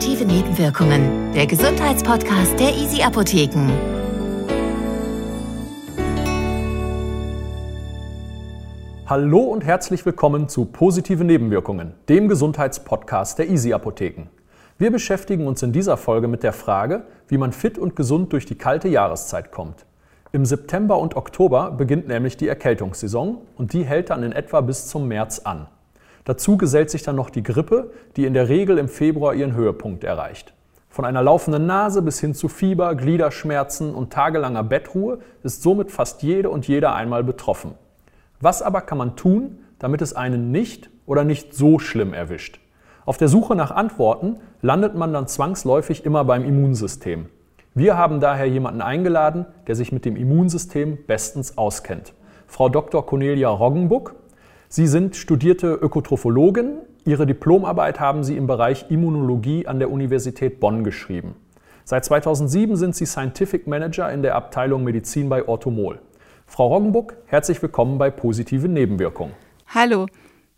Positive Nebenwirkungen, der Gesundheitspodcast der Easy Apotheken. Hallo und herzlich willkommen zu Positive Nebenwirkungen, dem Gesundheitspodcast der Easy Apotheken. Wir beschäftigen uns in dieser Folge mit der Frage, wie man fit und gesund durch die kalte Jahreszeit kommt. Im September und Oktober beginnt nämlich die Erkältungssaison und die hält dann in etwa bis zum März an. Dazu gesellt sich dann noch die Grippe, die in der Regel im Februar ihren Höhepunkt erreicht. Von einer laufenden Nase bis hin zu Fieber, Gliederschmerzen und tagelanger Bettruhe ist somit fast jede und jeder einmal betroffen. Was aber kann man tun, damit es einen nicht oder nicht so schlimm erwischt? Auf der Suche nach Antworten landet man dann zwangsläufig immer beim Immunsystem. Wir haben daher jemanden eingeladen, der sich mit dem Immunsystem bestens auskennt. Frau Dr. Cornelia Roggenbuck Sie sind studierte Ökotrophologin. Ihre Diplomarbeit haben Sie im Bereich Immunologie an der Universität Bonn geschrieben. Seit 2007 sind Sie Scientific Manager in der Abteilung Medizin bei Orthomol. Frau Roggenbuck, herzlich willkommen bei Positive Nebenwirkungen. Hallo,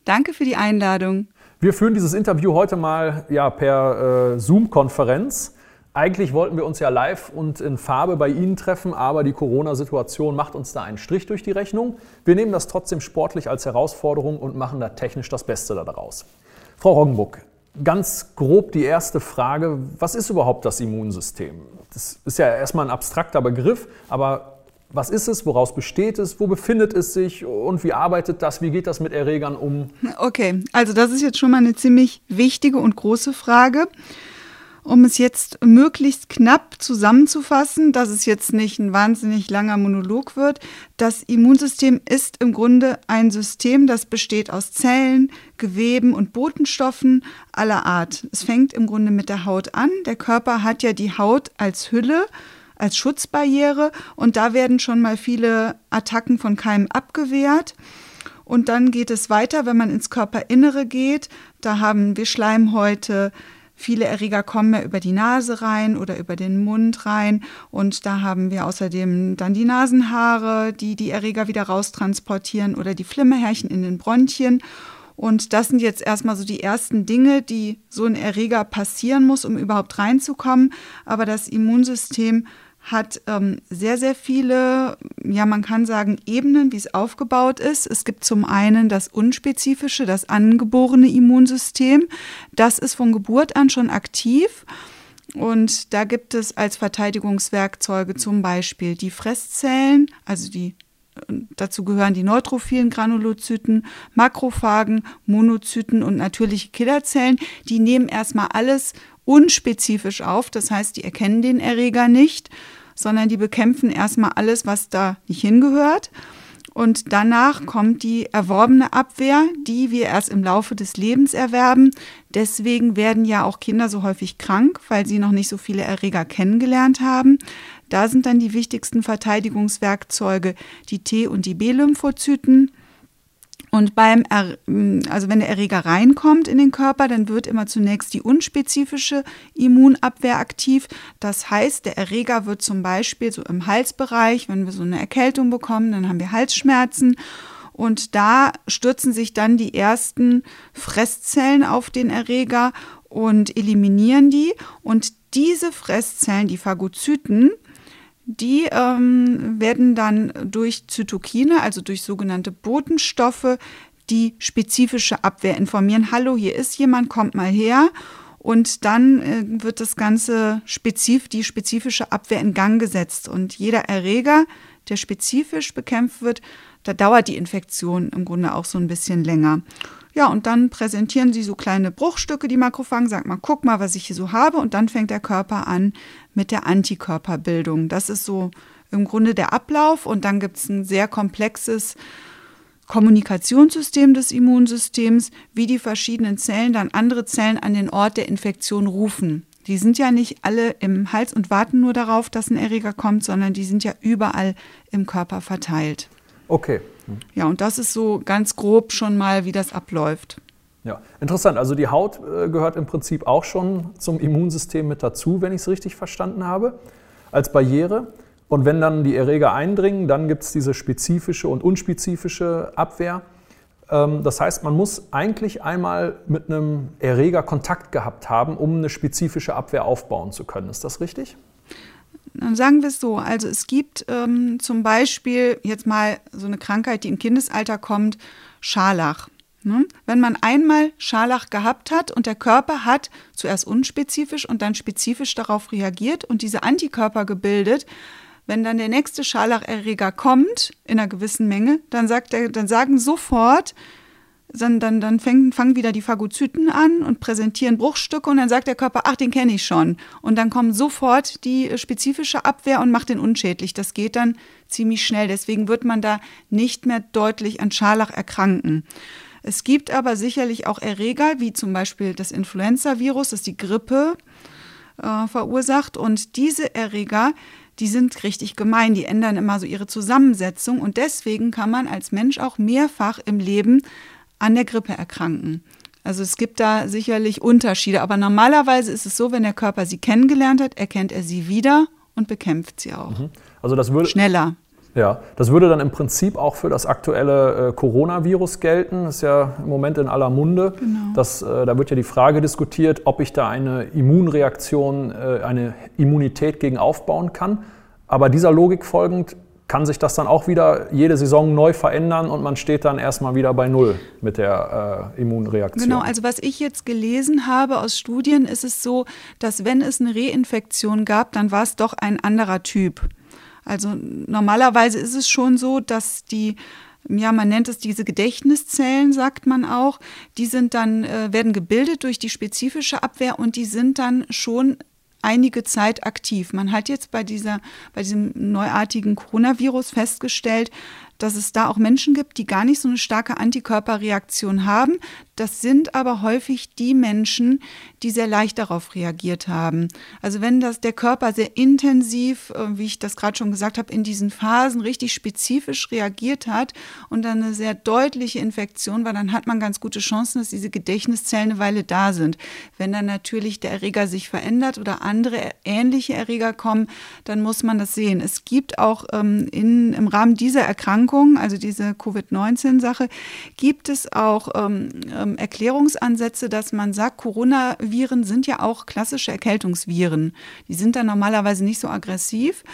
danke für die Einladung. Wir führen dieses Interview heute mal ja, per äh, Zoom-Konferenz. Eigentlich wollten wir uns ja live und in Farbe bei Ihnen treffen, aber die Corona-Situation macht uns da einen Strich durch die Rechnung. Wir nehmen das trotzdem sportlich als Herausforderung und machen da technisch das Beste daraus. Frau Roggenbuck, ganz grob die erste Frage, was ist überhaupt das Immunsystem? Das ist ja erstmal ein abstrakter Begriff, aber was ist es, woraus besteht es, wo befindet es sich und wie arbeitet das, wie geht das mit Erregern um? Okay, also das ist jetzt schon mal eine ziemlich wichtige und große Frage um es jetzt möglichst knapp zusammenzufassen, dass es jetzt nicht ein wahnsinnig langer Monolog wird, das Immunsystem ist im Grunde ein System, das besteht aus Zellen, Geweben und Botenstoffen aller Art. Es fängt im Grunde mit der Haut an. Der Körper hat ja die Haut als Hülle, als Schutzbarriere und da werden schon mal viele Attacken von Keimen abgewehrt. Und dann geht es weiter, wenn man ins Körperinnere geht. Da haben wir Schleimhäute, Viele Erreger kommen ja über die Nase rein oder über den Mund rein. Und da haben wir außerdem dann die Nasenhaare, die die Erreger wieder raustransportieren oder die Flimmerhärchen in den Bronchien. Und das sind jetzt erstmal so die ersten Dinge, die so ein Erreger passieren muss, um überhaupt reinzukommen. Aber das Immunsystem hat ähm, sehr, sehr viele, ja, man kann sagen, Ebenen, wie es aufgebaut ist. Es gibt zum einen das unspezifische, das angeborene Immunsystem. Das ist von Geburt an schon aktiv. Und da gibt es als Verteidigungswerkzeuge zum Beispiel die Fresszellen, also die Dazu gehören die neutrophilen Granulozyten, Makrophagen, Monozyten und natürliche Killerzellen. Die nehmen erstmal alles unspezifisch auf, das heißt, die erkennen den Erreger nicht, sondern die bekämpfen erstmal alles, was da nicht hingehört. Und danach kommt die erworbene Abwehr, die wir erst im Laufe des Lebens erwerben. Deswegen werden ja auch Kinder so häufig krank, weil sie noch nicht so viele Erreger kennengelernt haben. Da sind dann die wichtigsten Verteidigungswerkzeuge die T- und die B-Lymphozyten. Und beim, also wenn der Erreger reinkommt in den Körper, dann wird immer zunächst die unspezifische Immunabwehr aktiv. Das heißt, der Erreger wird zum Beispiel so im Halsbereich, wenn wir so eine Erkältung bekommen, dann haben wir Halsschmerzen. Und da stürzen sich dann die ersten Fresszellen auf den Erreger und eliminieren die. Und diese Fresszellen, die Phagozyten, die ähm, werden dann durch Zytokine, also durch sogenannte Botenstoffe, die spezifische Abwehr informieren. Hallo, hier ist jemand, kommt mal her. Und dann äh, wird das Ganze spezif die spezifische Abwehr in Gang gesetzt. Und jeder Erreger, der spezifisch bekämpft wird, da dauert die Infektion im Grunde auch so ein bisschen länger. Ja, und dann präsentieren sie so kleine Bruchstücke, die Makrophagen, sagt mal, guck mal, was ich hier so habe. Und dann fängt der Körper an mit der Antikörperbildung. Das ist so im Grunde der Ablauf. Und dann gibt es ein sehr komplexes Kommunikationssystem des Immunsystems, wie die verschiedenen Zellen dann andere Zellen an den Ort der Infektion rufen. Die sind ja nicht alle im Hals und warten nur darauf, dass ein Erreger kommt, sondern die sind ja überall im Körper verteilt. Okay. Ja, und das ist so ganz grob schon mal, wie das abläuft. Ja, interessant. Also die Haut äh, gehört im Prinzip auch schon zum Immunsystem mit dazu, wenn ich es richtig verstanden habe, als Barriere. Und wenn dann die Erreger eindringen, dann gibt es diese spezifische und unspezifische Abwehr. Ähm, das heißt, man muss eigentlich einmal mit einem Erreger Kontakt gehabt haben, um eine spezifische Abwehr aufbauen zu können. Ist das richtig? Dann sagen wir es so. Also es gibt ähm, zum Beispiel jetzt mal so eine Krankheit, die im Kindesalter kommt, Scharlach. Ne? Wenn man einmal Scharlach gehabt hat und der Körper hat zuerst unspezifisch und dann spezifisch darauf reagiert und diese Antikörper gebildet, wenn dann der nächste Scharlacherreger kommt in einer gewissen Menge, dann, sagt er, dann sagen sofort, dann, dann, dann fangen, fangen wieder die Phagozyten an und präsentieren Bruchstücke und dann sagt der Körper, ach, den kenne ich schon. Und dann kommt sofort die spezifische Abwehr und macht den unschädlich. Das geht dann ziemlich schnell. Deswegen wird man da nicht mehr deutlich an Scharlach erkranken. Es gibt aber sicherlich auch Erreger, wie zum Beispiel das Influenza-Virus, das die Grippe äh, verursacht. Und diese Erreger, die sind richtig gemein, die ändern immer so ihre Zusammensetzung. Und deswegen kann man als Mensch auch mehrfach im Leben an der Grippe erkranken. Also es gibt da sicherlich Unterschiede, aber normalerweise ist es so, wenn der Körper sie kennengelernt hat, erkennt er sie wieder und bekämpft sie auch. Mhm. Also das würde schneller. Ja, das würde dann im Prinzip auch für das aktuelle äh, Coronavirus gelten. Das ist ja im Moment in aller Munde. Genau. Das, äh, da wird ja die Frage diskutiert, ob ich da eine Immunreaktion, äh, eine Immunität gegen aufbauen kann. Aber dieser Logik folgend kann sich das dann auch wieder jede Saison neu verändern und man steht dann erstmal wieder bei Null mit der äh, Immunreaktion. Genau, also was ich jetzt gelesen habe aus Studien, ist es so, dass wenn es eine Reinfektion gab, dann war es doch ein anderer Typ. Also normalerweise ist es schon so, dass die ja, man nennt es diese Gedächtniszellen, sagt man auch. Die sind dann, äh, werden gebildet durch die spezifische Abwehr und die sind dann schon einige Zeit aktiv. Man hat jetzt bei dieser, bei diesem neuartigen Coronavirus festgestellt, dass es da auch Menschen gibt, die gar nicht so eine starke Antikörperreaktion haben. Das sind aber häufig die Menschen, die sehr leicht darauf reagiert haben. Also wenn das der Körper sehr intensiv, äh, wie ich das gerade schon gesagt habe, in diesen Phasen richtig spezifisch reagiert hat und dann eine sehr deutliche Infektion war, dann hat man ganz gute Chancen, dass diese Gedächtniszellen eine Weile da sind. Wenn dann natürlich der Erreger sich verändert oder andere ähnliche Erreger kommen, dann muss man das sehen. Es gibt auch ähm, in, im Rahmen dieser Erkrankung also diese Covid-19-Sache, gibt es auch ähm, ähm, Erklärungsansätze, dass man sagt, Coronaviren sind ja auch klassische Erkältungsviren. Die sind dann normalerweise nicht so aggressiv.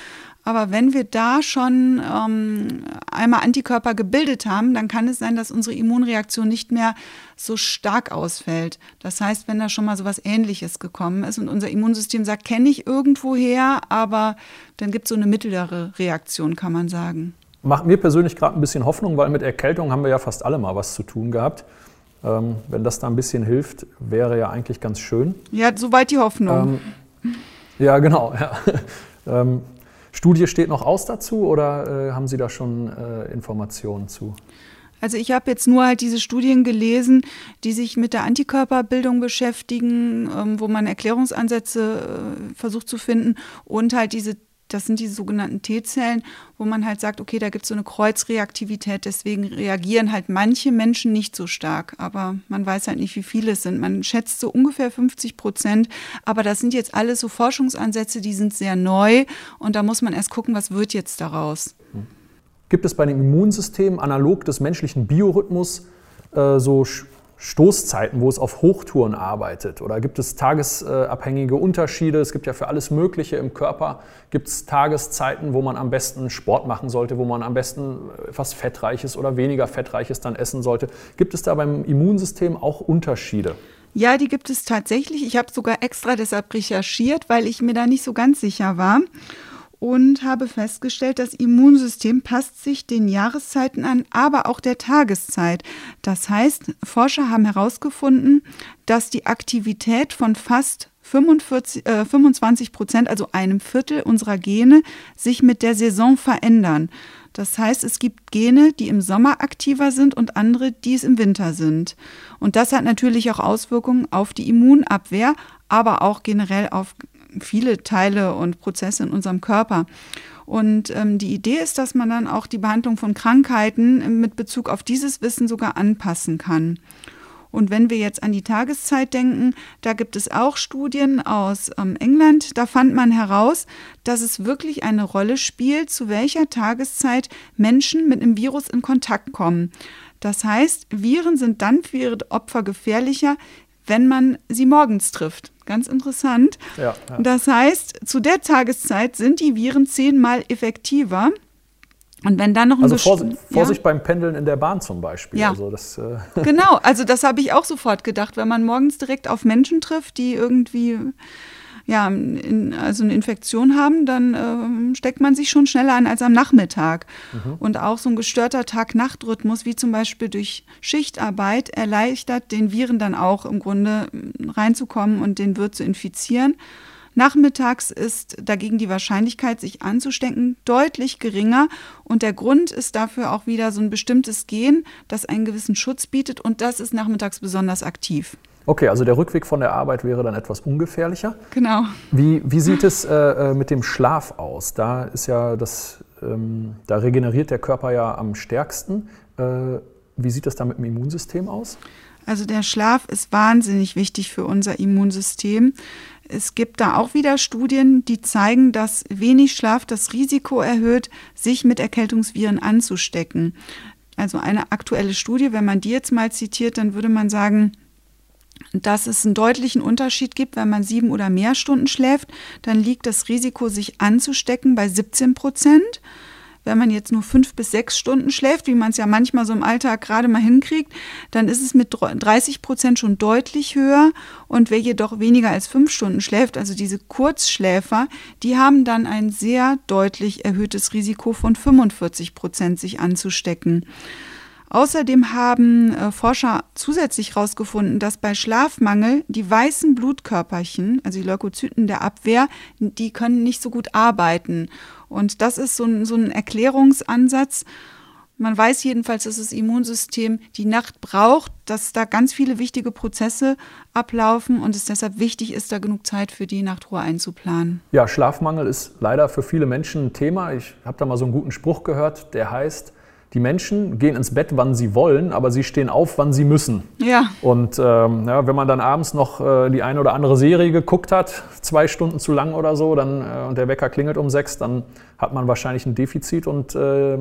Aber wenn wir da schon ähm, einmal Antikörper gebildet haben, dann kann es sein, dass unsere Immunreaktion nicht mehr so stark ausfällt. Das heißt, wenn da schon mal so was Ähnliches gekommen ist und unser Immunsystem sagt, kenne ich irgendwoher, aber dann gibt es so eine mittlere Reaktion, kann man sagen macht mir persönlich gerade ein bisschen Hoffnung, weil mit Erkältung haben wir ja fast alle mal was zu tun gehabt. Ähm, wenn das da ein bisschen hilft, wäre ja eigentlich ganz schön. Ja, soweit die Hoffnung. Ähm, ja, genau. Ja. Ähm, Studie steht noch aus dazu oder äh, haben Sie da schon äh, Informationen zu? Also ich habe jetzt nur halt diese Studien gelesen, die sich mit der Antikörperbildung beschäftigen, ähm, wo man Erklärungsansätze äh, versucht zu finden und halt diese das sind die sogenannten T-Zellen, wo man halt sagt, okay, da gibt es so eine Kreuzreaktivität, deswegen reagieren halt manche Menschen nicht so stark. Aber man weiß halt nicht, wie viele es sind. Man schätzt so ungefähr 50 Prozent. Aber das sind jetzt alles so Forschungsansätze, die sind sehr neu. Und da muss man erst gucken, was wird jetzt daraus. Gibt es bei dem Immunsystem analog des menschlichen Biorhythmus äh, so Stoßzeiten, wo es auf Hochtouren arbeitet? Oder gibt es tagesabhängige Unterschiede? Es gibt ja für alles Mögliche im Körper. Gibt es Tageszeiten, wo man am besten Sport machen sollte, wo man am besten etwas Fettreiches oder weniger Fettreiches dann essen sollte? Gibt es da beim Immunsystem auch Unterschiede? Ja, die gibt es tatsächlich. Ich habe sogar extra deshalb recherchiert, weil ich mir da nicht so ganz sicher war und habe festgestellt, das Immunsystem passt sich den Jahreszeiten an, aber auch der Tageszeit. Das heißt, Forscher haben herausgefunden, dass die Aktivität von fast 45, äh, 25 Prozent, also einem Viertel unserer Gene, sich mit der Saison verändern. Das heißt, es gibt Gene, die im Sommer aktiver sind und andere, die es im Winter sind. Und das hat natürlich auch Auswirkungen auf die Immunabwehr, aber auch generell auf viele Teile und Prozesse in unserem Körper. Und ähm, die Idee ist, dass man dann auch die Behandlung von Krankheiten mit Bezug auf dieses Wissen sogar anpassen kann. Und wenn wir jetzt an die Tageszeit denken, da gibt es auch Studien aus ähm, England. Da fand man heraus, dass es wirklich eine Rolle spielt, zu welcher Tageszeit Menschen mit einem Virus in Kontakt kommen. Das heißt, Viren sind dann für ihre Opfer gefährlicher, wenn man sie morgens trifft. Ganz interessant. Ja, ja. Das heißt, zu der Tageszeit sind die Viren zehnmal effektiver. Und wenn dann noch ein also Vorsicht, Vorsicht beim Pendeln in der Bahn zum Beispiel. Ja. Also das, äh genau, also das habe ich auch sofort gedacht, wenn man morgens direkt auf Menschen trifft, die irgendwie ja, in, also eine Infektion haben, dann äh, steckt man sich schon schneller an als am Nachmittag. Mhm. Und auch so ein gestörter Tag-Nacht-Rhythmus, wie zum Beispiel durch Schichtarbeit, erleichtert den Viren dann auch im Grunde reinzukommen und den Wirt zu infizieren. Nachmittags ist dagegen die Wahrscheinlichkeit, sich anzustecken, deutlich geringer. Und der Grund ist dafür auch wieder so ein bestimmtes Gen, das einen gewissen Schutz bietet. Und das ist nachmittags besonders aktiv. Okay, also der Rückweg von der Arbeit wäre dann etwas ungefährlicher. Genau. Wie, wie sieht es äh, äh, mit dem Schlaf aus? Da ist ja das, ähm, da regeneriert der Körper ja am stärksten. Äh, wie sieht das da mit dem Immunsystem aus? Also der Schlaf ist wahnsinnig wichtig für unser Immunsystem. Es gibt da auch wieder Studien, die zeigen, dass wenig Schlaf das Risiko erhöht, sich mit Erkältungsviren anzustecken. Also eine aktuelle Studie, wenn man die jetzt mal zitiert, dann würde man sagen, dass es einen deutlichen Unterschied gibt, wenn man sieben oder mehr Stunden schläft, dann liegt das Risiko, sich anzustecken, bei 17 Prozent. Wenn man jetzt nur fünf bis sechs Stunden schläft, wie man es ja manchmal so im Alltag gerade mal hinkriegt, dann ist es mit 30 Prozent schon deutlich höher. Und wer jedoch weniger als fünf Stunden schläft, also diese Kurzschläfer, die haben dann ein sehr deutlich erhöhtes Risiko von 45 Prozent, sich anzustecken. Außerdem haben äh, Forscher zusätzlich herausgefunden, dass bei Schlafmangel die weißen Blutkörperchen, also die Leukozyten der Abwehr, die können nicht so gut arbeiten. Und das ist so ein, so ein Erklärungsansatz. Man weiß jedenfalls, dass das Immunsystem die Nacht braucht, dass da ganz viele wichtige Prozesse ablaufen und es deshalb wichtig ist, da genug Zeit für die Nachtruhe einzuplanen. Ja, Schlafmangel ist leider für viele Menschen ein Thema. Ich habe da mal so einen guten Spruch gehört, der heißt, die Menschen gehen ins Bett, wann sie wollen, aber sie stehen auf, wann sie müssen. Ja. Und ähm, ja, wenn man dann abends noch äh, die eine oder andere Serie geguckt hat, zwei Stunden zu lang oder so, dann, äh, und der Wecker klingelt um sechs, dann hat man wahrscheinlich ein Defizit und äh,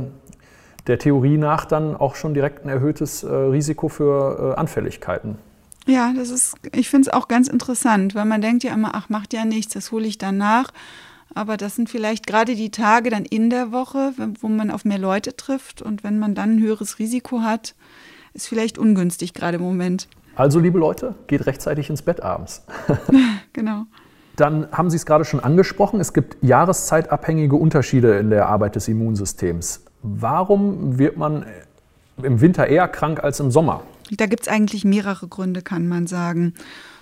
der Theorie nach dann auch schon direkt ein erhöhtes äh, Risiko für äh, Anfälligkeiten. Ja, das ist, ich finde es auch ganz interessant, weil man denkt ja immer, ach, macht ja nichts, das hole ich dann nach. Aber das sind vielleicht gerade die Tage dann in der Woche, wo man auf mehr Leute trifft. Und wenn man dann ein höheres Risiko hat, ist vielleicht ungünstig gerade im Moment. Also, liebe Leute, geht rechtzeitig ins Bett abends. genau. Dann haben Sie es gerade schon angesprochen, es gibt jahreszeitabhängige Unterschiede in der Arbeit des Immunsystems. Warum wird man im Winter eher krank als im Sommer? Da gibt es eigentlich mehrere Gründe, kann man sagen.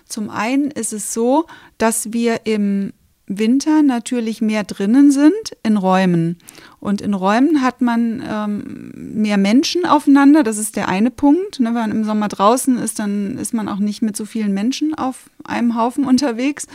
Zum einen ist es so, dass wir im Winter natürlich mehr drinnen sind in Räumen. Und in Räumen hat man ähm, mehr Menschen aufeinander. Das ist der eine Punkt. Ne, wenn man im Sommer draußen ist, dann ist man auch nicht mit so vielen Menschen auf einem Haufen unterwegs.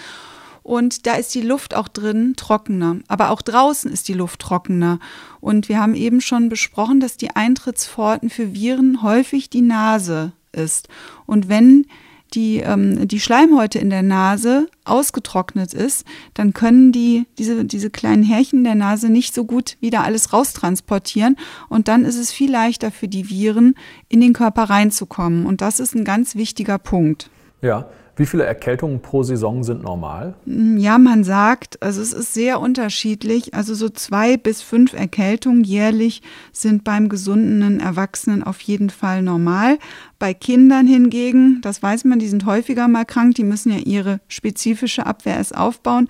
Und da ist die Luft auch drin trockener. Aber auch draußen ist die Luft trockener. Und wir haben eben schon besprochen, dass die Eintrittspforten für Viren häufig die Nase ist. Und wenn die, ähm, die Schleimhäute in der Nase ausgetrocknet ist, dann können die, diese, diese kleinen Härchen der Nase nicht so gut wieder alles raustransportieren. Und dann ist es viel leichter für die Viren, in den Körper reinzukommen. Und das ist ein ganz wichtiger Punkt. Ja, wie viele Erkältungen pro Saison sind normal? Mm, ja, man sagt, also es ist sehr unterschiedlich. Also so zwei bis fünf Erkältungen jährlich sind beim gesunden Erwachsenen auf jeden Fall normal. Bei Kindern hingegen, das weiß man, die sind häufiger mal krank, die müssen ja ihre spezifische Abwehr erst aufbauen.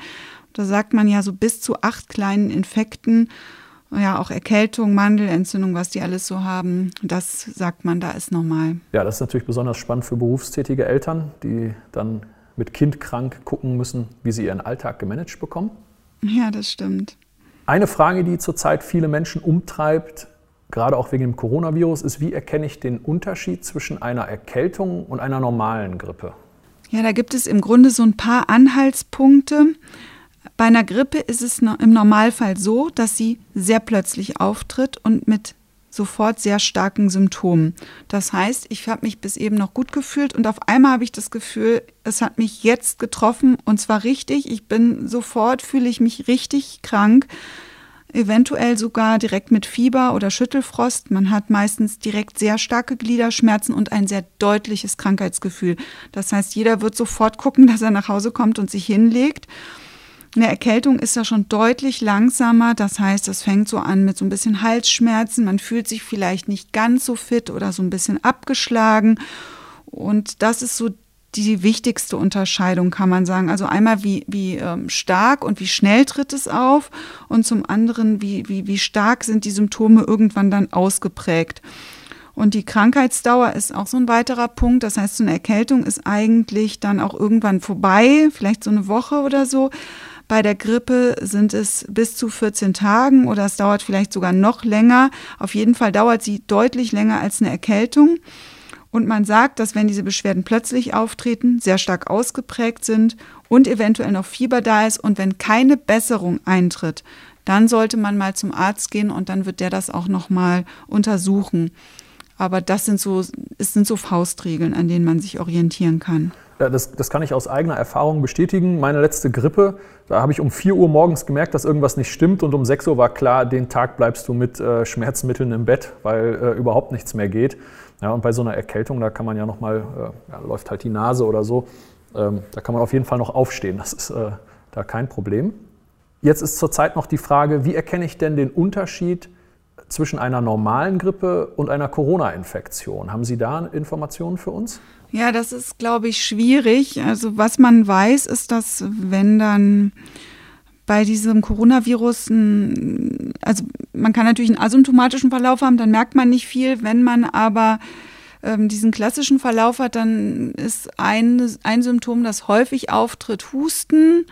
Da sagt man ja so bis zu acht kleinen Infekten ja, auch Erkältung, Mandelentzündung, was die alles so haben, das sagt man, da ist normal. Ja, das ist natürlich besonders spannend für berufstätige Eltern, die dann mit Kind krank gucken müssen, wie sie ihren Alltag gemanagt bekommen. Ja, das stimmt. Eine Frage, die zurzeit viele Menschen umtreibt, gerade auch wegen dem Coronavirus, ist, wie erkenne ich den Unterschied zwischen einer Erkältung und einer normalen Grippe? Ja, da gibt es im Grunde so ein paar Anhaltspunkte. Bei einer Grippe ist es im Normalfall so, dass sie sehr plötzlich auftritt und mit sofort sehr starken Symptomen. Das heißt, ich habe mich bis eben noch gut gefühlt und auf einmal habe ich das Gefühl, es hat mich jetzt getroffen und zwar richtig. Ich bin sofort, fühle ich mich richtig krank. eventuell sogar direkt mit Fieber oder Schüttelfrost. Man hat meistens direkt sehr starke Gliederschmerzen und ein sehr deutliches Krankheitsgefühl. Das heißt, jeder wird sofort gucken, dass er nach Hause kommt und sich hinlegt. Eine Erkältung ist ja schon deutlich langsamer. Das heißt, es fängt so an mit so ein bisschen Halsschmerzen. Man fühlt sich vielleicht nicht ganz so fit oder so ein bisschen abgeschlagen. Und das ist so die wichtigste Unterscheidung, kann man sagen. Also einmal, wie, wie ähm, stark und wie schnell tritt es auf und zum anderen, wie, wie, wie stark sind die Symptome irgendwann dann ausgeprägt. Und die Krankheitsdauer ist auch so ein weiterer Punkt. Das heißt, so eine Erkältung ist eigentlich dann auch irgendwann vorbei, vielleicht so eine Woche oder so. Bei der Grippe sind es bis zu 14 Tagen oder es dauert vielleicht sogar noch länger. Auf jeden Fall dauert sie deutlich länger als eine Erkältung. Und man sagt, dass wenn diese Beschwerden plötzlich auftreten, sehr stark ausgeprägt sind und eventuell noch Fieber da ist und wenn keine Besserung eintritt, dann sollte man mal zum Arzt gehen und dann wird der das auch noch mal untersuchen. Aber das sind so, es sind so Faustregeln, an denen man sich orientieren kann. Das, das kann ich aus eigener Erfahrung bestätigen. Meine letzte Grippe, da habe ich um 4 Uhr morgens gemerkt, dass irgendwas nicht stimmt und um 6 Uhr war klar, den Tag bleibst du mit äh, Schmerzmitteln im Bett, weil äh, überhaupt nichts mehr geht. Ja, und bei so einer Erkältung, da kann man ja nochmal, äh, ja, läuft halt die Nase oder so, ähm, da kann man auf jeden Fall noch aufstehen. Das ist äh, da kein Problem. Jetzt ist zurzeit noch die Frage, wie erkenne ich denn den Unterschied zwischen einer normalen Grippe und einer Corona-Infektion? Haben Sie da Informationen für uns? Ja, das ist, glaube ich, schwierig. Also was man weiß, ist, dass wenn dann bei diesem Coronavirus, also man kann natürlich einen asymptomatischen Verlauf haben, dann merkt man nicht viel. Wenn man aber ähm, diesen klassischen Verlauf hat, dann ist ein, ein Symptom, das häufig auftritt, Husten.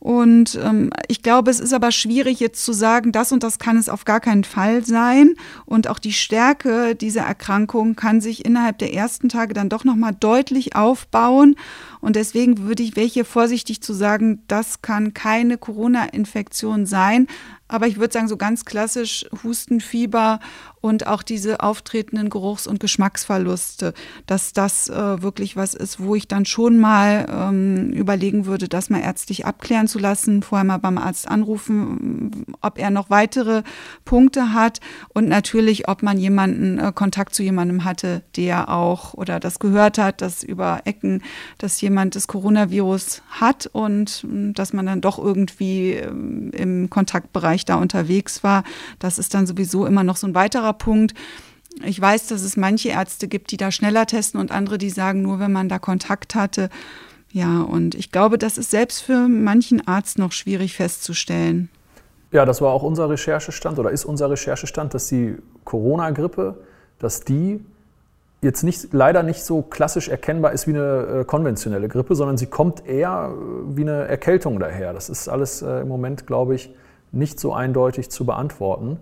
Und ähm, ich glaube, es ist aber schwierig jetzt zu sagen, das und das kann es auf gar keinen Fall sein. Und auch die Stärke dieser Erkrankung kann sich innerhalb der ersten Tage dann doch nochmal deutlich aufbauen. Und deswegen würde ich welche vorsichtig zu sagen, das kann keine Corona-Infektion sein. Aber ich würde sagen, so ganz klassisch Hustenfieber und auch diese auftretenden Geruchs- und Geschmacksverluste, dass das äh, wirklich was ist, wo ich dann schon mal ähm, überlegen würde, das mal ärztlich abklären zu lassen, vorher mal beim Arzt anrufen, ob er noch weitere Punkte hat und natürlich, ob man jemanden äh, Kontakt zu jemandem hatte, der auch oder das gehört hat, dass über Ecken, dass jemand das Coronavirus hat und äh, dass man dann doch irgendwie äh, im Kontaktbereich Bereich da unterwegs war. Das ist dann sowieso immer noch so ein weiterer Punkt. Ich weiß, dass es manche Ärzte gibt, die da schneller testen und andere, die sagen, nur wenn man da Kontakt hatte. Ja, und ich glaube, das ist selbst für manchen Arzt noch schwierig festzustellen. Ja, das war auch unser Recherchestand oder ist unser Recherchestand, dass die Corona-Grippe, dass die jetzt nicht, leider nicht so klassisch erkennbar ist wie eine äh, konventionelle Grippe, sondern sie kommt eher äh, wie eine Erkältung daher. Das ist alles äh, im Moment, glaube ich, nicht so eindeutig zu beantworten.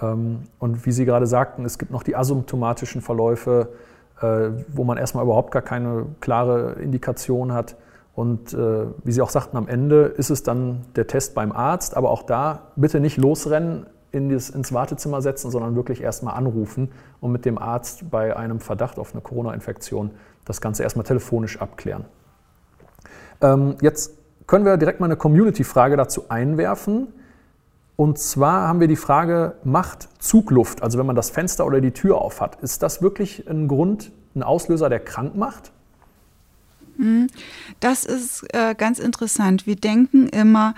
Ähm, und wie Sie gerade sagten, es gibt noch die asymptomatischen Verläufe, äh, wo man erstmal überhaupt gar keine klare Indikation hat. Und äh, wie Sie auch sagten, am Ende ist es dann der Test beim Arzt. Aber auch da bitte nicht losrennen, in das, ins Wartezimmer setzen, sondern wirklich erstmal anrufen und mit dem Arzt bei einem Verdacht auf eine Corona-Infektion das Ganze erstmal telefonisch abklären. Ähm, jetzt können wir direkt mal eine Community-Frage dazu einwerfen. Und zwar haben wir die Frage, macht Zugluft, also wenn man das Fenster oder die Tür auf hat, ist das wirklich ein Grund, ein Auslöser, der krank macht? Hm, das ist äh, ganz interessant. Wir denken immer,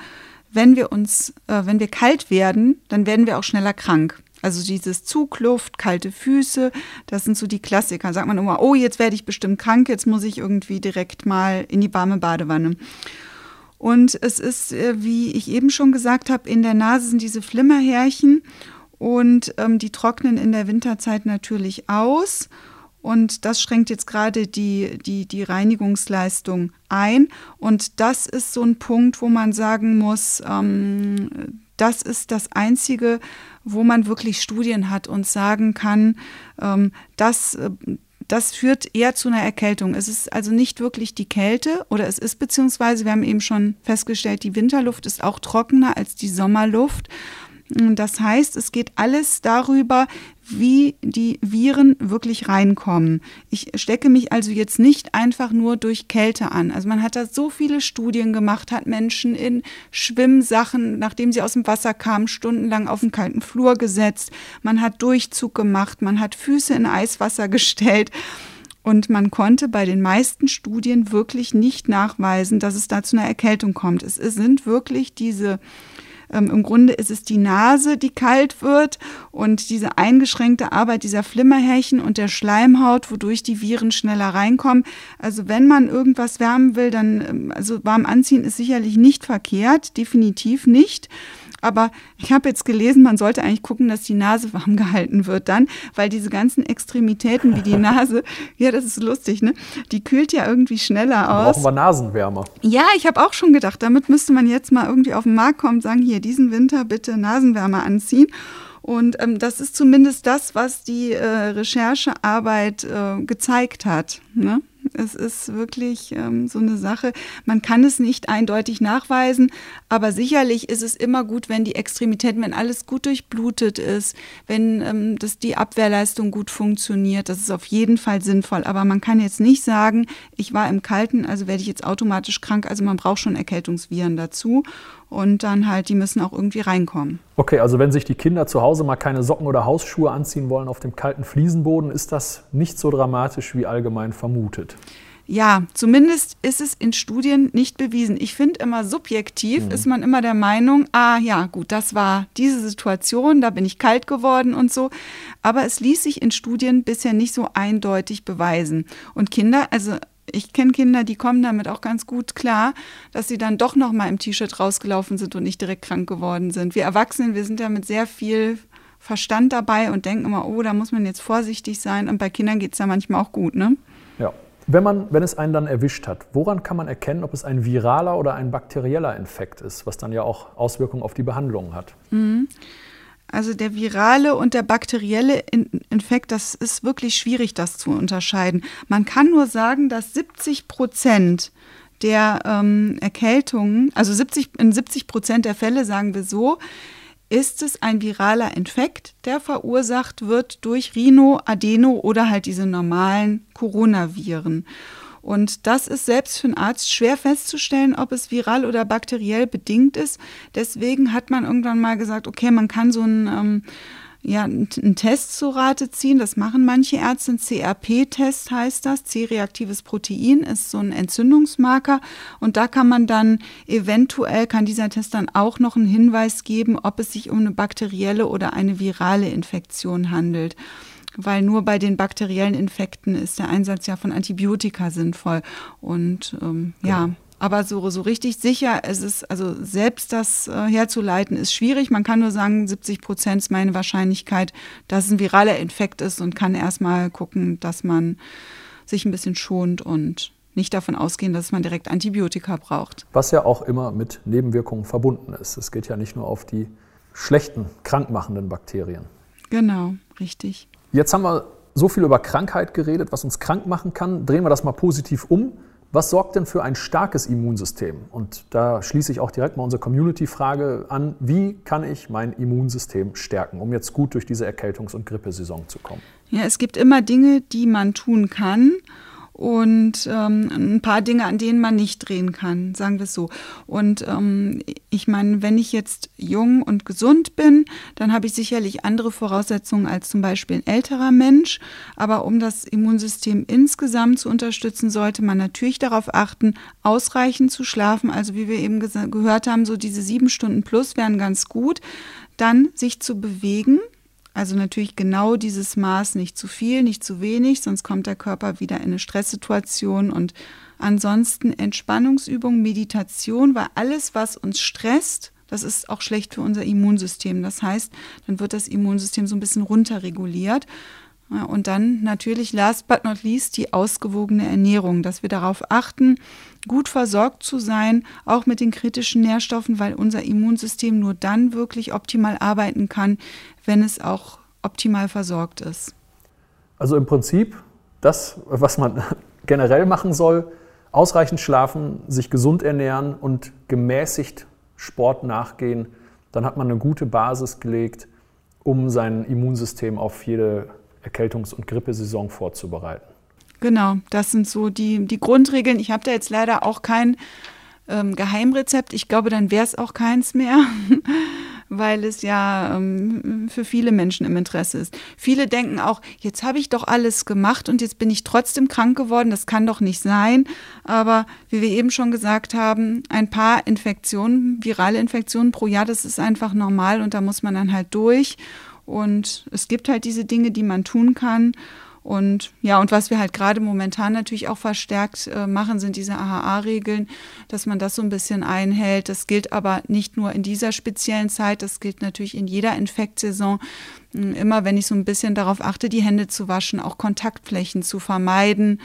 wenn wir uns, äh, wenn wir kalt werden, dann werden wir auch schneller krank. Also dieses Zugluft, kalte Füße, das sind so die Klassiker. Sagt man immer, oh, jetzt werde ich bestimmt krank, jetzt muss ich irgendwie direkt mal in die warme Badewanne. Und es ist, äh, wie ich eben schon gesagt habe, in der Nase sind diese Flimmerhärchen und ähm, die trocknen in der Winterzeit natürlich aus. Und das schränkt jetzt gerade die, die, die Reinigungsleistung ein. Und das ist so ein Punkt, wo man sagen muss, ähm, das ist das Einzige, wo man wirklich Studien hat und sagen kann, ähm, dass äh, das führt eher zu einer Erkältung. Es ist also nicht wirklich die Kälte oder es ist beziehungsweise, wir haben eben schon festgestellt, die Winterluft ist auch trockener als die Sommerluft. Das heißt, es geht alles darüber, wie die Viren wirklich reinkommen. Ich stecke mich also jetzt nicht einfach nur durch Kälte an. Also man hat da so viele Studien gemacht, hat Menschen in Schwimmsachen, nachdem sie aus dem Wasser kamen, stundenlang auf den kalten Flur gesetzt. Man hat Durchzug gemacht, man hat Füße in Eiswasser gestellt. Und man konnte bei den meisten Studien wirklich nicht nachweisen, dass es da zu einer Erkältung kommt. Es sind wirklich diese ähm, Im Grunde ist es die Nase, die kalt wird und diese eingeschränkte Arbeit dieser Flimmerhärchen und der Schleimhaut, wodurch die Viren schneller reinkommen. Also wenn man irgendwas wärmen will, dann, ähm, also warm anziehen ist sicherlich nicht verkehrt, definitiv nicht. Aber ich habe jetzt gelesen, man sollte eigentlich gucken, dass die Nase warm gehalten wird dann, weil diese ganzen Extremitäten wie die Nase, ja, das ist lustig, ne? Die kühlt ja irgendwie schneller aus. Brauchen wir Nasenwärmer. Ja, ich habe auch schon gedacht, damit müsste man jetzt mal irgendwie auf den Markt kommen und sagen, hier, diesen Winter bitte Nasenwärmer anziehen. Und ähm, das ist zumindest das, was die äh, Recherchearbeit äh, gezeigt hat. Ne? Es ist wirklich ähm, so eine Sache. Man kann es nicht eindeutig nachweisen, aber sicherlich ist es immer gut, wenn die Extremitäten, wenn alles gut durchblutet ist, wenn ähm, das, die Abwehrleistung gut funktioniert. Das ist auf jeden Fall sinnvoll. Aber man kann jetzt nicht sagen, ich war im Kalten, also werde ich jetzt automatisch krank. Also man braucht schon Erkältungsviren dazu und dann halt, die müssen auch irgendwie reinkommen. Okay, also wenn sich die Kinder zu Hause mal keine Socken oder Hausschuhe anziehen wollen auf dem kalten Fliesenboden, ist das nicht so dramatisch wie allgemein vermutet. Ja, zumindest ist es in Studien nicht bewiesen. Ich finde immer subjektiv mhm. ist man immer der Meinung, ah ja, gut, das war diese Situation, da bin ich kalt geworden und so. Aber es ließ sich in Studien bisher nicht so eindeutig beweisen. Und Kinder, also ich kenne Kinder, die kommen damit auch ganz gut klar, dass sie dann doch noch mal im T-Shirt rausgelaufen sind und nicht direkt krank geworden sind. Wir Erwachsenen, wir sind ja mit sehr viel Verstand dabei und denken immer, oh, da muss man jetzt vorsichtig sein. Und bei Kindern geht es ja manchmal auch gut, ne? Ja. Wenn, man, wenn es einen dann erwischt hat, woran kann man erkennen, ob es ein viraler oder ein bakterieller Infekt ist, was dann ja auch Auswirkungen auf die Behandlung hat? Mhm. Also der virale und der bakterielle Infekt, das ist wirklich schwierig, das zu unterscheiden. Man kann nur sagen, dass 70 Prozent der ähm, Erkältungen, also 70, in 70 Prozent der Fälle sagen wir so, ist es ein viraler Infekt, der verursacht wird durch Rhino, Adeno oder halt diese normalen Coronaviren. Und das ist selbst für einen Arzt schwer festzustellen, ob es viral oder bakteriell bedingt ist. Deswegen hat man irgendwann mal gesagt, okay, man kann so einen, ähm, ja, einen Test zu Rate ziehen. Das machen manche Ärzte. Ein CRP-Test heißt das. C-reaktives Protein ist so ein Entzündungsmarker. Und da kann man dann eventuell, kann dieser Test dann auch noch einen Hinweis geben, ob es sich um eine bakterielle oder eine virale Infektion handelt weil nur bei den bakteriellen Infekten ist der Einsatz ja von Antibiotika sinnvoll. Und ähm, ja. ja. Aber so, so richtig sicher, es ist, also selbst das äh, herzuleiten, ist schwierig. Man kann nur sagen, 70 Prozent ist meine Wahrscheinlichkeit, dass es ein viraler Infekt ist und kann erstmal gucken, dass man sich ein bisschen schont und nicht davon ausgehen, dass man direkt Antibiotika braucht. Was ja auch immer mit Nebenwirkungen verbunden ist. Es geht ja nicht nur auf die schlechten, krankmachenden Bakterien. Genau, richtig. Jetzt haben wir so viel über Krankheit geredet, was uns krank machen kann. Drehen wir das mal positiv um. Was sorgt denn für ein starkes Immunsystem? Und da schließe ich auch direkt mal unsere Community-Frage an. Wie kann ich mein Immunsystem stärken, um jetzt gut durch diese Erkältungs- und Grippesaison zu kommen? Ja, es gibt immer Dinge, die man tun kann und ähm, ein paar Dinge, an denen man nicht drehen kann, sagen wir es so. Und ähm, ich meine, wenn ich jetzt jung und gesund bin, dann habe ich sicherlich andere Voraussetzungen als zum Beispiel ein älterer Mensch. Aber um das Immunsystem insgesamt zu unterstützen, sollte man natürlich darauf achten, ausreichend zu schlafen. Also wie wir eben gehört haben, so diese sieben Stunden plus wären ganz gut. Dann sich zu bewegen also natürlich genau dieses Maß, nicht zu viel, nicht zu wenig, sonst kommt der Körper wieder in eine Stresssituation und ansonsten Entspannungsübung, Meditation, weil alles, was uns stresst, das ist auch schlecht für unser Immunsystem. Das heißt, dann wird das Immunsystem so ein bisschen runterreguliert. Und dann natürlich, last but not least, die ausgewogene Ernährung, dass wir darauf achten, gut versorgt zu sein, auch mit den kritischen Nährstoffen, weil unser Immunsystem nur dann wirklich optimal arbeiten kann, wenn es auch optimal versorgt ist. Also im Prinzip das, was man generell machen soll, ausreichend schlafen, sich gesund ernähren und gemäßigt Sport nachgehen, dann hat man eine gute Basis gelegt um sein Immunsystem auf jede Erkältungs- und Grippesaison vorzubereiten. Genau, das sind so die, die Grundregeln. Ich habe da jetzt leider auch kein ähm, Geheimrezept. Ich glaube, dann wäre es auch keins mehr, weil es ja ähm, für viele Menschen im Interesse ist. Viele denken auch, jetzt habe ich doch alles gemacht und jetzt bin ich trotzdem krank geworden. Das kann doch nicht sein. Aber wie wir eben schon gesagt haben, ein paar Infektionen, virale Infektionen pro Jahr, das ist einfach normal und da muss man dann halt durch. Und es gibt halt diese Dinge, die man tun kann. Und ja, und was wir halt gerade momentan natürlich auch verstärkt äh, machen, sind diese AHA-Regeln, dass man das so ein bisschen einhält. Das gilt aber nicht nur in dieser speziellen Zeit, das gilt natürlich in jeder Infektsaison. Hm, immer wenn ich so ein bisschen darauf achte, die Hände zu waschen, auch Kontaktflächen zu vermeiden.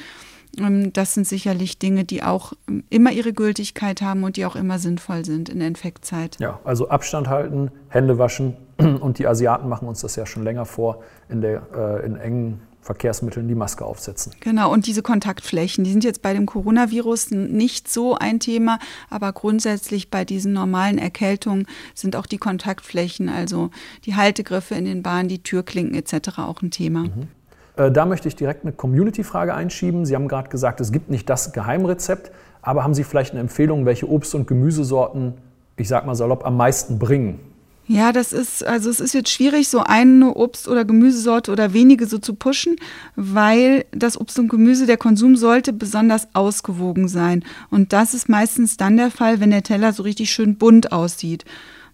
Ähm, das sind sicherlich Dinge, die auch ähm, immer ihre Gültigkeit haben und die auch immer sinnvoll sind in der Infektzeit. Ja, also Abstand halten, Hände waschen und die Asiaten machen uns das ja schon länger vor, in, der, äh, in engen Verkehrsmitteln die Maske aufsetzen. Genau, und diese Kontaktflächen, die sind jetzt bei dem Coronavirus nicht so ein Thema, aber grundsätzlich bei diesen normalen Erkältungen sind auch die Kontaktflächen, also die Haltegriffe in den Bahnen, die Türklinken etc. auch ein Thema. Mhm. Äh, da möchte ich direkt eine Community-Frage einschieben. Sie haben gerade gesagt, es gibt nicht das Geheimrezept, aber haben Sie vielleicht eine Empfehlung, welche Obst- und Gemüsesorten, ich sag mal salopp, am meisten bringen? Ja, das ist, also es ist jetzt schwierig, so eine Obst- oder Gemüsesorte oder wenige so zu pushen, weil das Obst und Gemüse, der Konsum sollte besonders ausgewogen sein. Und das ist meistens dann der Fall, wenn der Teller so richtig schön bunt aussieht.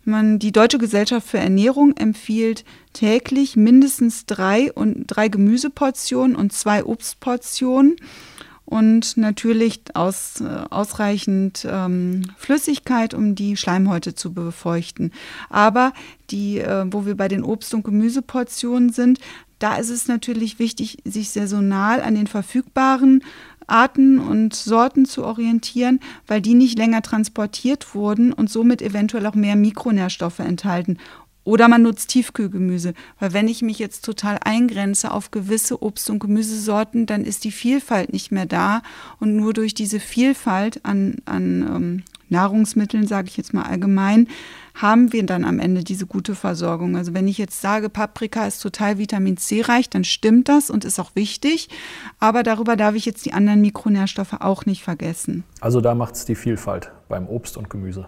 Man, die Deutsche Gesellschaft für Ernährung empfiehlt täglich mindestens drei und drei Gemüseportionen und zwei Obstportionen und natürlich aus, äh, ausreichend ähm, Flüssigkeit, um die Schleimhäute zu befeuchten. Aber die, äh, wo wir bei den Obst- und Gemüseportionen sind, da ist es natürlich wichtig, sich saisonal an den verfügbaren Arten und Sorten zu orientieren, weil die nicht länger transportiert wurden und somit eventuell auch mehr Mikronährstoffe enthalten. Oder man nutzt Tiefkühlgemüse, weil wenn ich mich jetzt total eingrenze auf gewisse Obst- und Gemüsesorten, dann ist die Vielfalt nicht mehr da. Und nur durch diese Vielfalt an, an ähm, Nahrungsmitteln, sage ich jetzt mal allgemein, haben wir dann am Ende diese gute Versorgung. Also wenn ich jetzt sage, Paprika ist total Vitamin C reich, dann stimmt das und ist auch wichtig. Aber darüber darf ich jetzt die anderen Mikronährstoffe auch nicht vergessen. Also da macht es die Vielfalt beim Obst und Gemüse.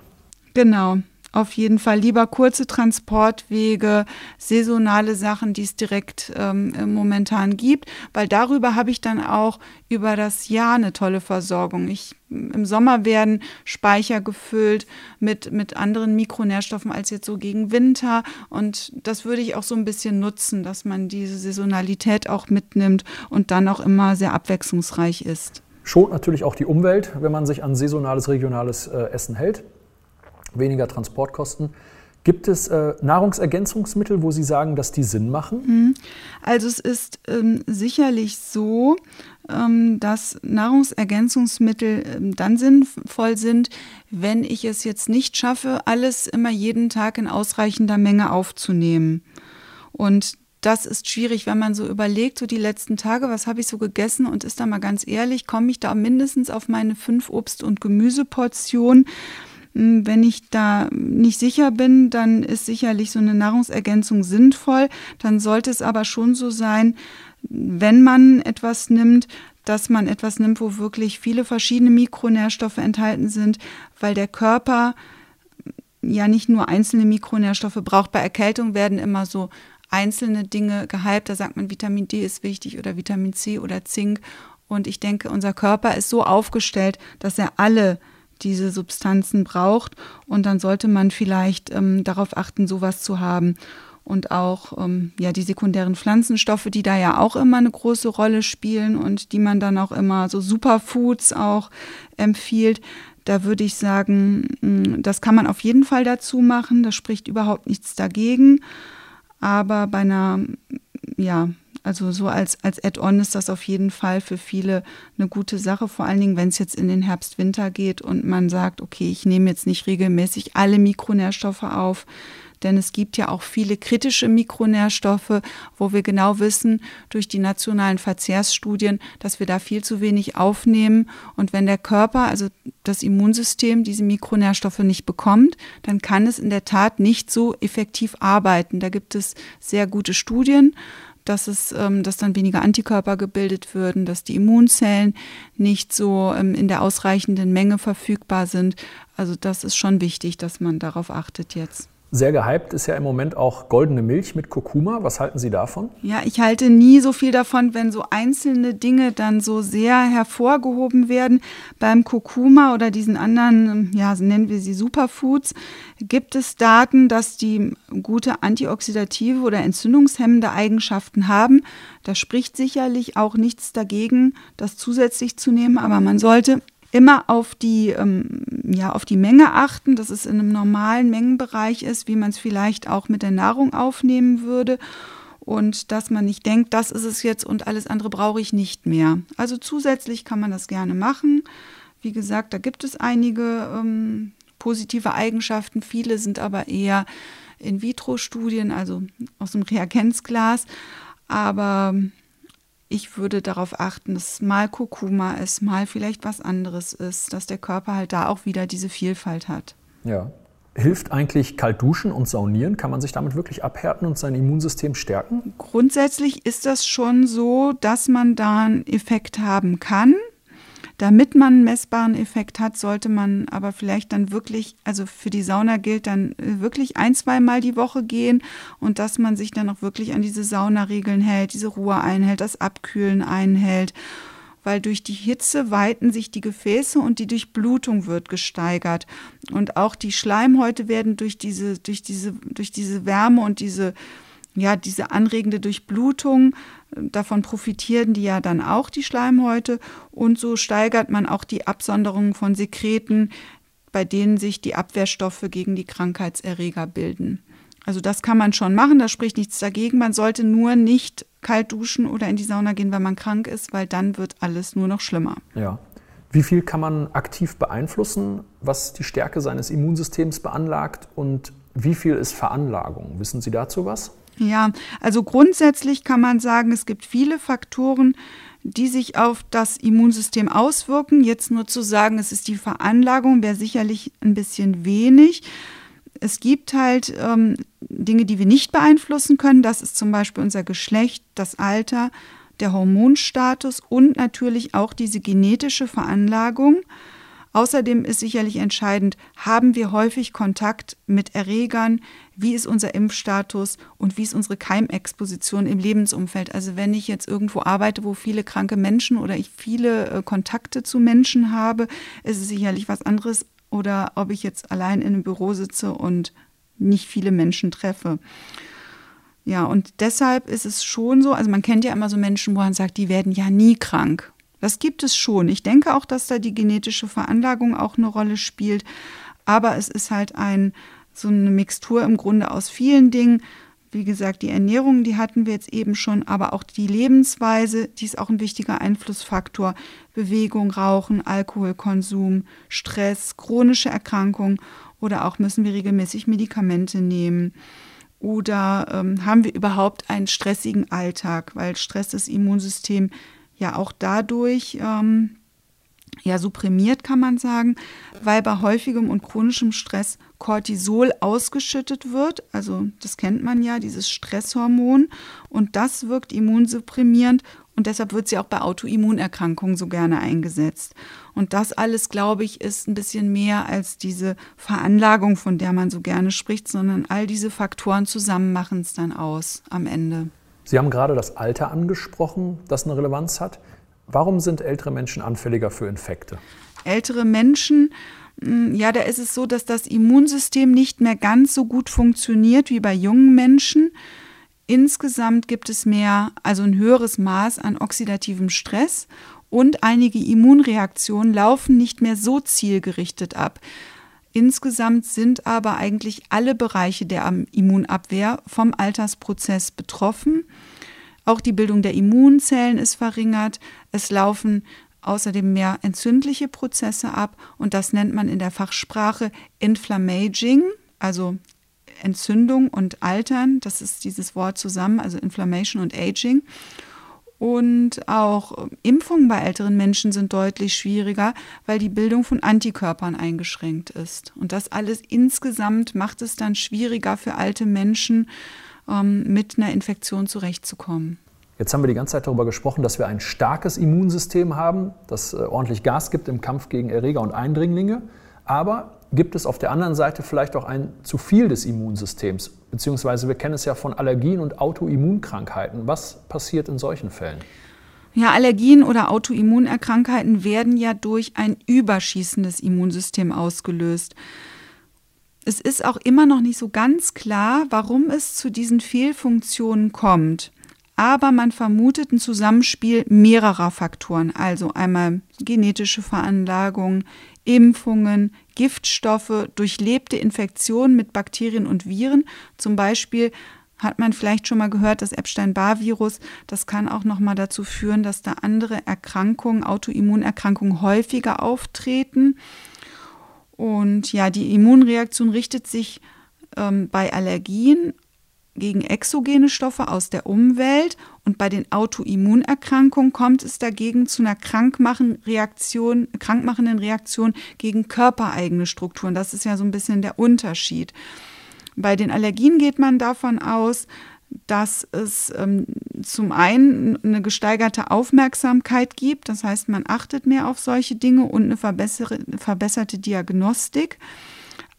Genau auf jeden Fall lieber kurze Transportwege, saisonale Sachen, die es direkt ähm, momentan gibt, weil darüber habe ich dann auch über das Jahr eine tolle Versorgung. Ich, Im Sommer werden Speicher gefüllt mit, mit anderen Mikronährstoffen als jetzt so gegen Winter und das würde ich auch so ein bisschen nutzen, dass man diese Saisonalität auch mitnimmt und dann auch immer sehr abwechslungsreich ist. Schont natürlich auch die Umwelt, wenn man sich an saisonales, regionales äh, Essen hält weniger Transportkosten. Gibt es äh, Nahrungsergänzungsmittel, wo Sie sagen, dass die Sinn machen? Mhm. Also es ist ähm, sicherlich so, ähm, dass Nahrungsergänzungsmittel ähm, dann sinnvoll sind, wenn ich es jetzt nicht schaffe, alles immer jeden Tag in ausreichender Menge aufzunehmen. Und das ist schwierig, wenn man so überlegt, so die letzten Tage, was habe ich so gegessen und ist da mal ganz ehrlich, komme ich da mindestens auf meine fünf Obst- und Gemüseportionen. Hm, wenn ich da nicht sicher bin, dann ist sicherlich so eine Nahrungsergänzung sinnvoll. Dann sollte es aber schon so sein, wenn man etwas nimmt, dass man etwas nimmt, wo wirklich viele verschiedene Mikronährstoffe enthalten sind, weil der Körper ja nicht nur einzelne Mikronährstoffe braucht. Bei Erkältung werden immer so einzelne Dinge gehypt. Da sagt man, Vitamin D ist wichtig oder Vitamin C oder Zink. Und ich denke, unser Körper ist so aufgestellt, dass er alle diese Substanzen braucht. Und dann sollte man vielleicht ähm, darauf achten, sowas zu haben. Und auch ähm, ja, die sekundären Pflanzenstoffe, die da ja auch immer eine große Rolle spielen und die man dann auch immer so Superfoods auch empfiehlt. Da würde ich sagen, mm, das kann man auf jeden Fall dazu machen. Da spricht überhaupt nichts dagegen. Aber bei einer ja, also so als, als Add-on ist das auf jeden Fall für viele eine gute Sache, vor allen Dingen, wenn es jetzt in den Herbst-Winter geht und man sagt, okay, ich nehme jetzt nicht regelmäßig alle Mikronährstoffe auf, Denn es gibt ja auch viele kritische Mikronährstoffe, wo wir genau wissen durch die nationalen Verzehrsstudien, dass wir da viel zu wenig aufnehmen. Und wenn der Körper, also das Immunsystem, diese Mikronährstoffe nicht bekommt, dann kann es in der Tat nicht so effektiv arbeiten. Da gibt es sehr gute Studien dass es, ähm, dass dann weniger Antikörper gebildet würden, dass die Immunzellen nicht so ähm, in der ausreichenden Menge verfügbar sind. Also das ist schon wichtig, dass man darauf achtet jetzt. Sehr gehypt ist ja im Moment auch goldene Milch mit Kurkuma. Was halten Sie davon? Ja, ich halte nie so viel davon, wenn so einzelne Dinge dann so sehr hervorgehoben werden. Beim Kurkuma oder diesen anderen, ja, nennen wir sie Superfoods, gibt es Daten, dass die gute antioxidative oder entzündungshemmende Eigenschaften haben. Da spricht sicherlich auch nichts dagegen, das zusätzlich zu nehmen, aber man sollte immer auf die, ähm, ja, auf die Menge achten, dass es in einem normalen Mengenbereich ist, wie man es vielleicht auch mit der Nahrung aufnehmen würde. Und dass man nicht denkt, das ist es jetzt und alles andere brauche ich nicht mehr. Also zusätzlich kann man das gerne machen. Wie gesagt, da gibt es einige ähm, positive Eigenschaften. Viele sind aber eher In-vitro-Studien, also aus dem Reagenzglas. Aber ich würde darauf achten, dass mal Kurkuma ist, mal vielleicht was anderes ist, dass der Körper halt da auch wieder diese Vielfalt hat. Ja. Hilft eigentlich kalt duschen und saunieren? Kann man sich damit wirklich abhärten und sein Immunsystem stärken? Grundsätzlich ist das schon so, dass man da einen Effekt haben kann. Damit man einen messbaren Effekt hat, sollte man aber vielleicht dann wirklich, also für die Sauna gilt dann äh, wirklich ein, zweimal die Woche gehen und dass man sich dann auch wirklich an diese Saunaregeln hält, diese Ruhe einhält, das Abkühlen einhält weil durch die Hitze weiten sich die Gefäße und die Durchblutung wird gesteigert. Und auch die Schleimhäute werden durch diese, durch diese, durch diese Wärme und diese ja, diese anregende Durchblutung, davon profitieren die ja dann auch die Schleimhäute und so steigert man auch die Absonderung von Sekreten, bei denen sich die Abwehrstoffe gegen die Krankheitserreger bilden. Also das kann man schon machen, da spricht nichts dagegen. Man sollte nur nicht kalt duschen oder in die Sauna gehen, wenn man krank ist, weil dann wird alles nur noch schlimmer. Ja. Wie viel kann man aktiv beeinflussen, was die Stärke seines Immunsystems beanlagt und wie viel ist Veranlagung? Wissen Sie dazu was? Ja, also grundsätzlich kann man sagen, es gibt viele Faktoren, die sich auf das Immunsystem auswirken. Jetzt nur zu sagen, es ist die Veranlagung, wäre sicherlich ein bisschen wenig. Es gibt halt ähm, Dinge, die wir nicht beeinflussen können. Das ist zum Beispiel unser Geschlecht, das Alter, der Hormonstatus und natürlich auch diese genetische Veranlagung. Außerdem ist sicherlich entscheidend, haben wir häufig Kontakt mit Erregern, wie ist unser Impfstatus und wie ist unsere Keimexposition im Lebensumfeld. Also wenn ich jetzt irgendwo arbeite, wo viele kranke Menschen oder ich viele äh, Kontakte zu Menschen habe, ist es sicherlich was anderes oder ob ich jetzt allein in einem Büro sitze und nicht viele Menschen treffe. Ja, und deshalb ist es schon so, also man kennt ja immer so Menschen, wo man sagt, die werden ja nie krank. Das gibt es schon. Ich denke auch, dass da die genetische Veranlagung auch eine Rolle spielt. Aber es ist halt ein, so eine Mixtur im Grunde aus vielen Dingen. Wie gesagt, die Ernährung, die hatten wir jetzt eben schon, aber auch die Lebensweise, die ist auch ein wichtiger Einflussfaktor. Bewegung, Rauchen, Alkoholkonsum, Stress, chronische Erkrankungen oder auch müssen wir regelmäßig Medikamente nehmen. Oder ähm, haben wir überhaupt einen stressigen Alltag, weil Stress das Immunsystem ja auch dadurch ähm, ja supprimiert, kann man sagen, weil bei häufigem und chronischem Stress Cortisol ausgeschüttet wird. Also das kennt man ja, dieses Stresshormon. Und das wirkt immunsupprimierend und deshalb wird sie auch bei Autoimmunerkrankungen so gerne eingesetzt. Und das alles, glaube ich, ist ein bisschen mehr als diese Veranlagung, von der man so gerne spricht, sondern all diese Faktoren zusammen machen es dann aus am Ende. Sie haben gerade das Alter angesprochen, das eine Relevanz hat. Warum sind ältere Menschen anfälliger für Infekte? Ältere Menschen, hm, ja, da ist es so, dass das Immunsystem nicht mehr ganz so gut funktioniert wie bei jungen Menschen. Insgesamt gibt es mehr, also ein höheres Maß an oxidativem Stress und einige Immunreaktionen laufen nicht mehr so zielgerichtet ab. Insgesamt sind aber eigentlich alle Bereiche der Immunabwehr vom Altersprozess betroffen. Auch die Bildung der Immunzellen ist verringert. Es laufen außerdem mehr entzündliche Prozesse ab und das nennt man in der Fachsprache Inflammaging, also Entzündung und Altern. Das ist dieses Wort zusammen, also Inflammation und Aging. Und auch Impfungen bei älteren Menschen sind deutlich schwieriger, weil die Bildung von Antikörpern eingeschränkt ist. Und das alles insgesamt macht es dann schwieriger für alte Menschen, ähm, mit einer Infektion zurechtzukommen. Jetzt haben wir die ganze Zeit darüber gesprochen, dass wir ein starkes Immunsystem haben, das äh, ordentlich Gas gibt im Kampf gegen Erreger und Eindringlinge. Aber gibt es auf der anderen Seite vielleicht auch ein zu viel des Immunsystems? Beziehungsweise wir kennen es ja von Allergien und Autoimmunkrankheiten. Was passiert in solchen Fällen? Ja, Allergien oder Autoimmunerkrankheiten werden ja durch ein überschießendes Immunsystem ausgelöst. Es ist auch immer noch nicht so ganz klar, warum es zu diesen Fehlfunktionen kommt aber man vermutet ein Zusammenspiel mehrerer Faktoren, also einmal genetische Veranlagung, Impfungen, Giftstoffe, durchlebte Infektionen mit Bakterien und Viren. Zum Beispiel hat man vielleicht schon mal gehört, das Epstein-Barr-Virus, das kann auch noch mal dazu führen, dass da andere Erkrankungen, Autoimmunerkrankungen häufiger auftreten. Und ja, die Immunreaktion richtet sich ähm, bei Allergien gegen exogene Stoffe aus der Umwelt und bei den Autoimmunerkrankungen kommt es dagegen zu einer krankmachenden Reaktion, krankmachenden Reaktion gegen körpereigene Strukturen. Das ist ja so ein bisschen der Unterschied. Bei den Allergien geht man davon aus, dass es ähm, zum einen eine gesteigerte Aufmerksamkeit gibt, das heißt, man achtet mehr auf solche Dinge und eine verbesserte Diagnostik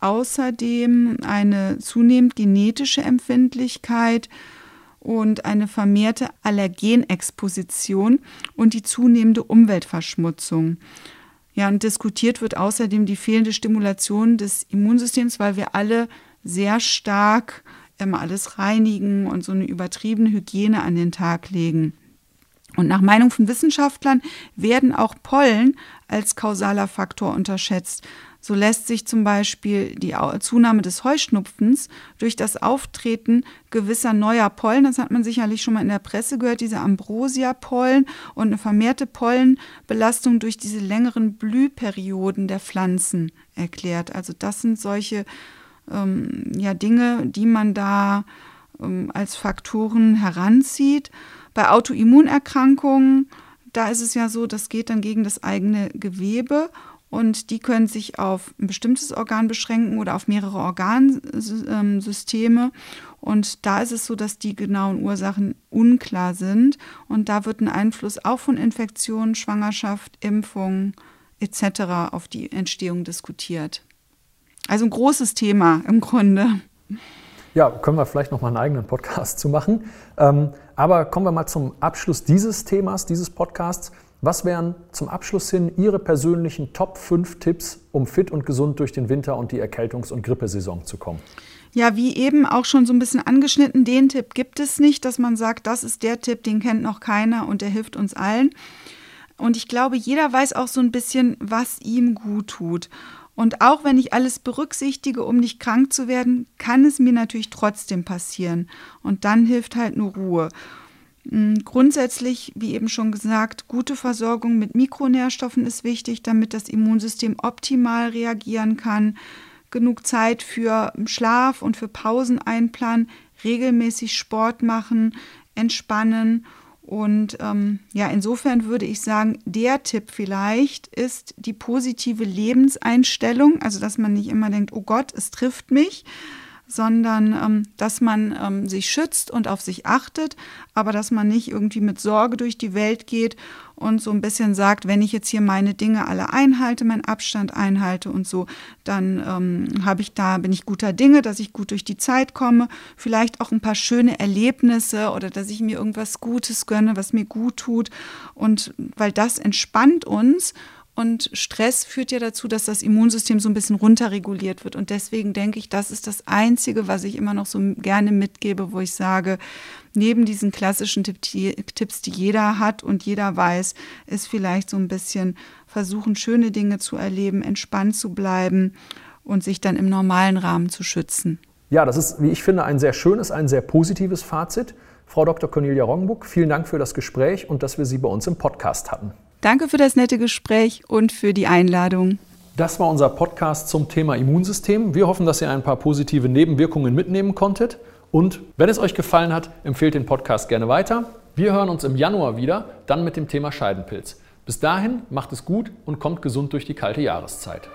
außerdem eine zunehmend genetische Empfindlichkeit und eine vermehrte Allergenexposition und die zunehmende Umweltverschmutzung. Ja, und diskutiert wird außerdem die fehlende Stimulation des Immunsystems, weil wir alle sehr stark immer alles reinigen und so eine übertriebene Hygiene an den Tag legen. Und nach Meinung von Wissenschaftlern werden auch Pollen als kausaler Faktor unterschätzt. So lässt sich zum Beispiel die Zunahme des Heuschnupfens durch das Auftreten gewisser neuer Pollen, das hat man sicherlich schon mal in der Presse gehört, diese Ambrosia-Pollen und eine vermehrte Pollenbelastung durch diese längeren Blühperioden der Pflanzen erklärt. Also das sind solche ähm, ja, Dinge, die man da ähm, als Faktoren heranzieht. Bei Autoimmunerkrankungen, da ist es ja so, das geht dann gegen das eigene Gewebe und die können sich auf ein bestimmtes Organ beschränken oder auf mehrere Organsysteme. Und da ist es so, dass die genauen Ursachen unklar sind. Und da wird ein Einfluss auch von Infektionen, Schwangerschaft, Impfung etc. auf die Entstehung diskutiert. Also ein großes Thema im Grunde. Ja, können wir vielleicht noch mal einen eigenen Podcast zu machen. Ähm, aber kommen wir mal zum Abschluss dieses Themas, dieses Podcasts. Was wären zum Abschluss hin Ihre persönlichen Top 5 Tipps, um fit und gesund durch den Winter und die Erkältungs- und Grippesaison zu kommen? Ja, wie eben auch schon so ein bisschen angeschnitten, den Tipp gibt es nicht, dass man sagt, das ist der Tipp, den kennt noch keiner und der hilft uns allen. Und ich glaube, jeder weiß auch so ein bisschen, was ihm gut tut. Und auch wenn ich alles berücksichtige, um nicht krank zu werden, kann es mir natürlich trotzdem passieren. Und dann hilft halt nur Ruhe. Grundsätzlich, wie eben schon gesagt, gute Versorgung mit Mikronährstoffen ist wichtig, damit das Immunsystem optimal reagieren kann. Genug Zeit für Schlaf und für Pausen einplanen, regelmäßig Sport machen, entspannen. Und ähm, ja, insofern würde ich sagen, der Tipp vielleicht ist die positive Lebenseinstellung, also dass man nicht immer denkt, oh Gott, es trifft mich, sondern ähm, dass man ähm, sich schützt und auf sich achtet, aber dass man nicht irgendwie mit Sorge durch die Welt geht und so ein bisschen sagt, wenn ich jetzt hier meine Dinge alle einhalte, meinen Abstand einhalte und so, dann ähm, habe ich da bin ich guter Dinge, dass ich gut durch die Zeit komme, vielleicht auch ein paar schöne Erlebnisse oder dass ich mir irgendwas Gutes gönne, was mir gut tut. Und weil das entspannt uns und Stress führt ja dazu, dass das Immunsystem so ein bisschen runterreguliert wird. Und deswegen denke ich, das ist das Einzige, was ich immer noch so gerne mitgebe, wo ich sage, neben diesen klassischen Tipps, die jeder hat und jeder weiß, ist vielleicht so ein bisschen versuchen, schöne Dinge zu erleben, entspannt zu bleiben und sich dann im normalen Rahmen zu schützen. Ja, das ist, wie ich finde, ein sehr schönes, ein sehr positives Fazit. Frau Dr. Cornelia Roggenbuck, vielen Dank für das Gespräch und dass wir Sie bei uns im Podcast hatten. Danke für das nette Gespräch und für die Einladung. Das war unser Podcast zum Thema Immunsystem. Wir hoffen, dass ihr ein paar positive Nebenwirkungen mitnehmen konntet. Und wenn es euch gefallen hat, empfehlt den Podcast gerne weiter. Wir hören uns im Januar wieder, dann mit dem Thema Scheidenpilz. Bis dahin, macht es gut und kommt gesund durch die kalte Jahreszeit.